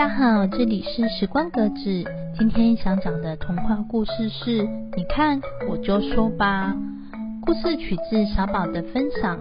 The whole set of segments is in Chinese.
大家好，这里是时光格子。今天想讲的童话故事是：你看，我就说吧。故事取自小宝的分享，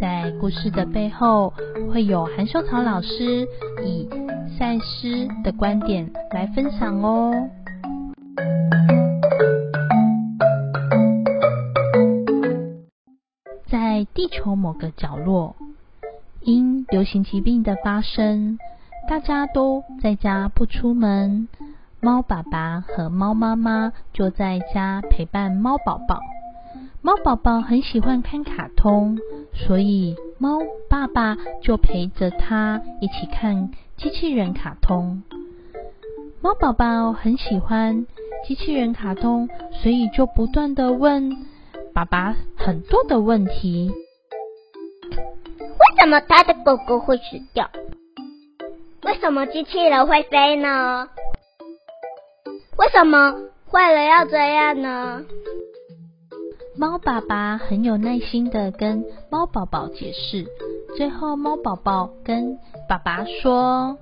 在故事的背后会有韩秀草老师以赛诗的观点来分享哦。在地球某个角落，因流行疾病的发生。大家都在家不出门，猫爸爸和猫妈妈就在家陪伴猫宝宝。猫宝宝很喜欢看卡通，所以猫爸爸就陪着他一起看机器人卡通。猫宝宝很喜欢机器人卡通，所以就不断的问爸爸很多的问题：为什么他的狗狗会死掉？为什么机器人会飞呢？为什么坏人要这样呢？猫爸爸很有耐心的跟猫宝宝解释，最后猫宝宝跟爸爸说：“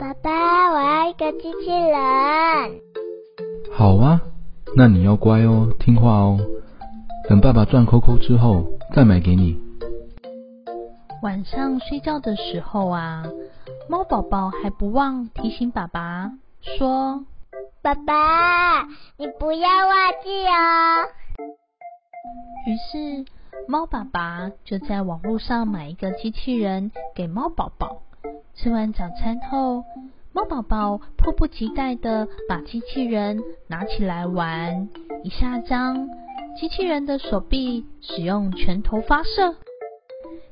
爸爸，我要一个机器人。”好啊，那你要乖哦，听话哦，等爸爸赚扣扣之后再买给你。晚上睡觉的时候啊。猫宝宝还不忘提醒爸爸说：“爸爸，你不要忘记哦。”于是猫爸爸就在网络上买一个机器人给猫宝宝。吃完早餐后，猫宝宝迫不及待的把机器人拿起来玩，一下将机器人的手臂使用拳头发射，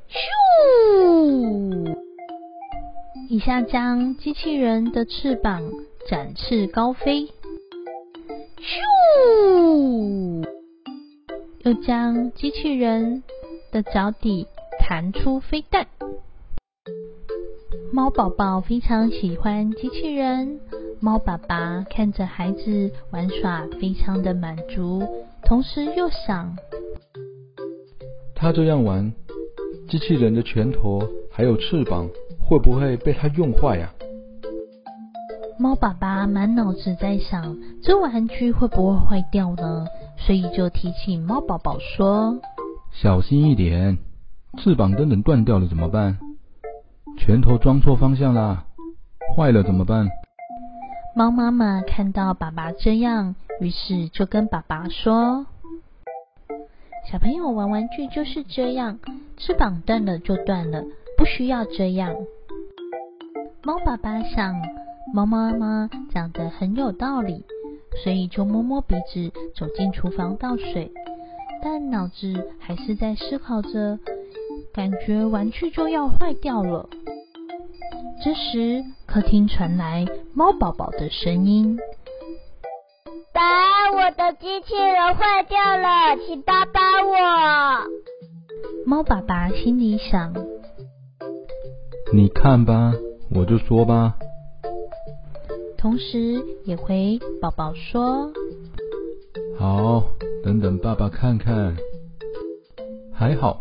咻！一下将机器人的翅膀展翅高飞，咻！又将机器人的脚底弹出飞弹。猫宝宝非常喜欢机器人，猫爸爸看着孩子玩耍，非常的满足，同时又想：他这样玩，机器人的拳头还有翅膀。会不会被它用坏呀？猫爸爸满脑子在想，这玩具会不会坏掉呢？所以就提醒猫宝宝说：“小心一点，翅膀等等断掉了怎么办？拳头装错方向啦，坏了怎么办？”猫妈妈看到爸爸这样，于是就跟爸爸说：“小朋友玩玩具就是这样，翅膀断了就断了，不需要这样。”猫爸爸想，猫妈妈讲的很有道理，所以就摸摸鼻子走进厨房倒水，但脑子还是在思考着，感觉玩具就要坏掉了。这时，客厅传来猫宝宝的声音：“爸，我的机器人坏掉了，请帮帮我。”猫爸爸心里想：“你看吧。”我就说吧，同时也回宝宝说：“好，等等爸爸看看。还好，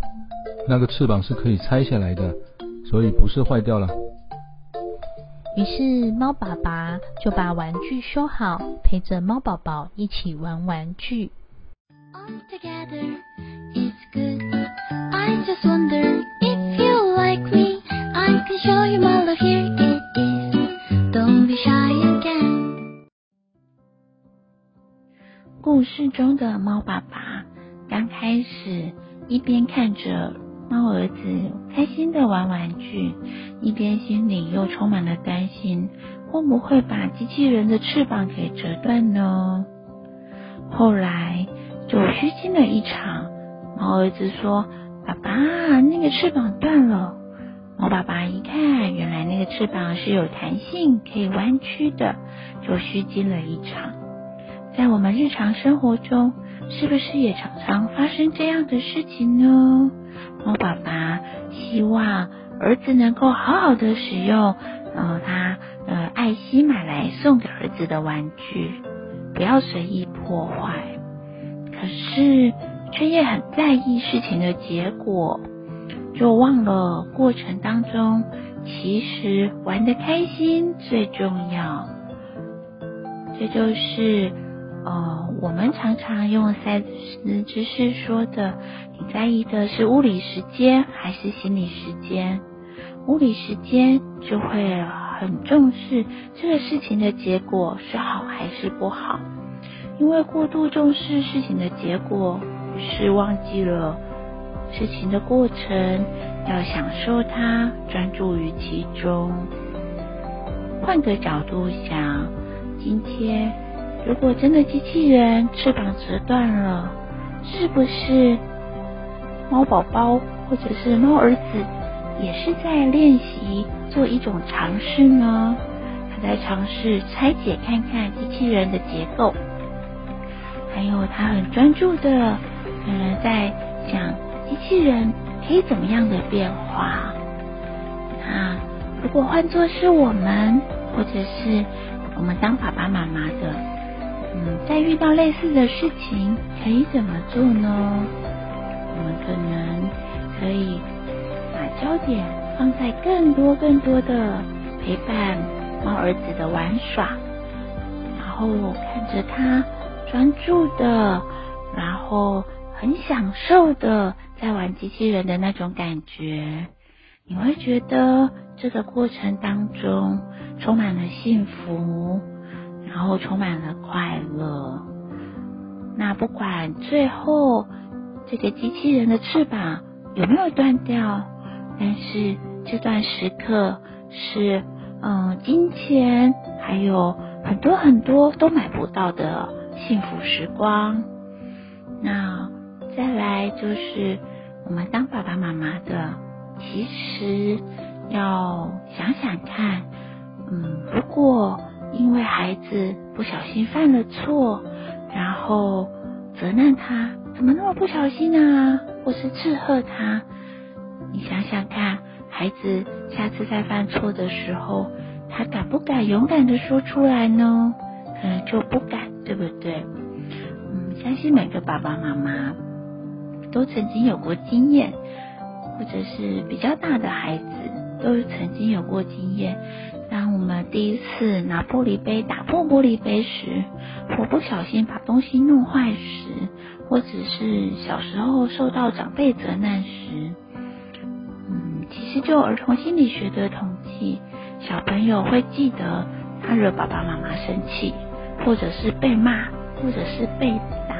那个翅膀是可以拆下来的，所以不是坏掉了。”于是猫爸爸就把玩具修好，陪着猫宝宝一起玩玩具。故事中的猫爸爸刚开始一边看着猫儿子开心的玩玩具，一边心里又充满了担心，会不会把机器人的翅膀给折断呢？后来就虚惊了一场，猫儿子说：“爸爸，那个翅膀断了。”猫爸爸一看，原来那个翅膀是有弹性，可以弯曲的，就虚惊了一场。在我们日常生活中，是不是也常常发生这样的事情呢？猫爸爸希望儿子能够好好的使用，呃，他呃爱心买来送给儿子的玩具，不要随意破坏。可是却也很在意事情的结果。就忘了过程当中，其实玩的开心最重要。这就是呃，我们常常用赛斯知识说的：你在意的是物理时间还是心理时间？物理时间就会很重视这个事情的结果是好还是不好，因为过度重视事情的结果，于是忘记了事情的过程，要享受它，专注于其中。换个角度想，今天如果真的机器人翅膀折断了，是不是猫宝宝或者是猫儿子？也是在练习做一种尝试呢。他在尝试拆解看看机器人的结构，还有他很专注的，可能在想机器人可以怎么样的变化。那如果换作是我们，或者是我们当爸爸妈妈的，嗯，在遇到类似的事情，可以怎么做呢？我们可能可以把。焦点放在更多更多的陪伴猫儿子的玩耍，然后看着他专注的，然后很享受的在玩机器人的那种感觉，你会觉得这个过程当中充满了幸福，然后充满了快乐。那不管最后这个机器人的翅膀有没有断掉。但是这段时刻是，嗯，金钱还有很多很多都买不到的幸福时光。那再来就是我们当爸爸妈妈的，其实要想想看，嗯，如果因为孩子不小心犯了错，然后责难他，怎么那么不小心啊，或是斥喝他。你想想看，孩子下次再犯错的时候，他敢不敢勇敢的说出来呢？可能就不敢，对不对？嗯，相信每个爸爸妈妈都曾经有过经验，或者是比较大的孩子都曾经有过经验。当我们第一次拿玻璃杯打破玻璃杯时，或不小心把东西弄坏时，或者是小时候受到长辈责难时。其实，就儿童心理学的统计，小朋友会记得他惹爸爸妈妈生气，或者是被骂，或者是被打，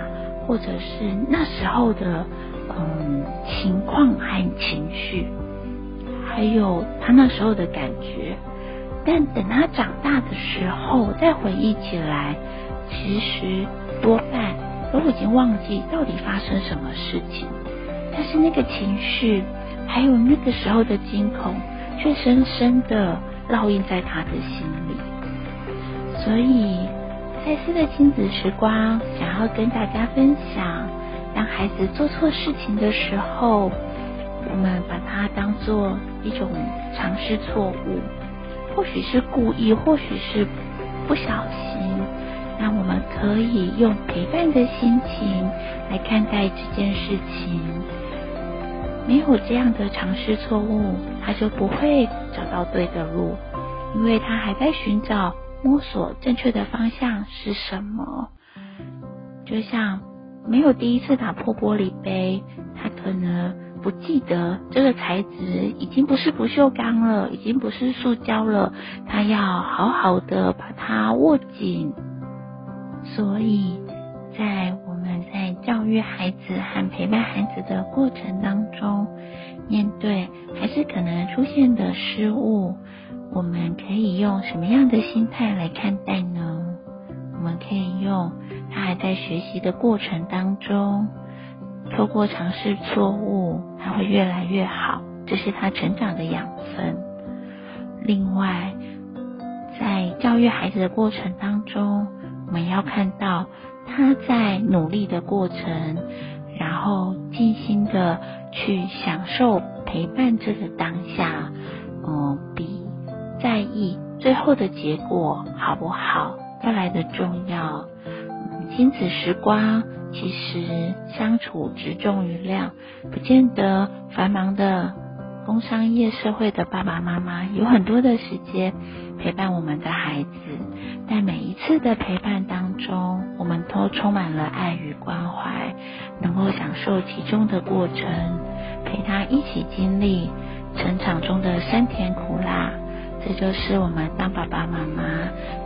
或者是那时候的嗯情况和情绪，还有他那时候的感觉。但等他长大的时候再回忆起来，其实多半都已经忘记到底发生什么事情，但是那个情绪。还有那个时候的惊恐，却深深的烙印在他的心里。所以，赛斯的亲子时光想要跟大家分享：当孩子做错事情的时候，我们把它当做一种尝试错误，或许是故意，或许是不小心。那我们可以用陪伴的心情来看待这件事情。没有这样的尝试错误，他就不会找到对的路，因为他还在寻找、摸索正确的方向是什么。就像没有第一次打破玻璃杯，他可能不记得这个材质已经不是不锈钢了，已经不是塑胶了，他要好好的把它握紧。所以在我们。在教育孩子和陪伴孩子的过程当中，面对孩子可能出现的失误，我们可以用什么样的心态来看待呢？我们可以用他还在学习的过程当中，透过尝试错误，他会越来越好，这是他成长的养分。另外，在教育孩子的过程当中，我们要看到。他在努力的过程，然后尽心的去享受陪伴这个当下，嗯，比在意最后的结果好不好要来的重要。亲子时光其实相处只重于量，不见得繁忙的工商业社会的爸爸妈妈有很多的时间陪伴我们的孩子，在每一次的陪伴当中，我们都充满了爱与关怀，能够享受其中的过程，陪他一起经历成长中的酸甜苦辣，这就是我们当爸爸妈妈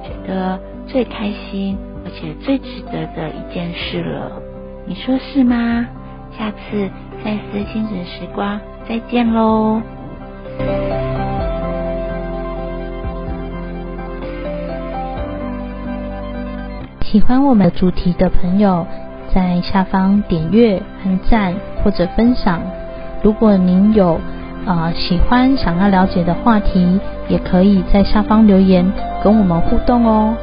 觉得最开心而且最值得的一件事了。你说是吗？下次再次亲子时光。再见喽！喜欢我们主题的朋友，在下方点阅、按赞或者分享。如果您有呃喜欢、想要了解的话题，也可以在下方留言跟我们互动哦。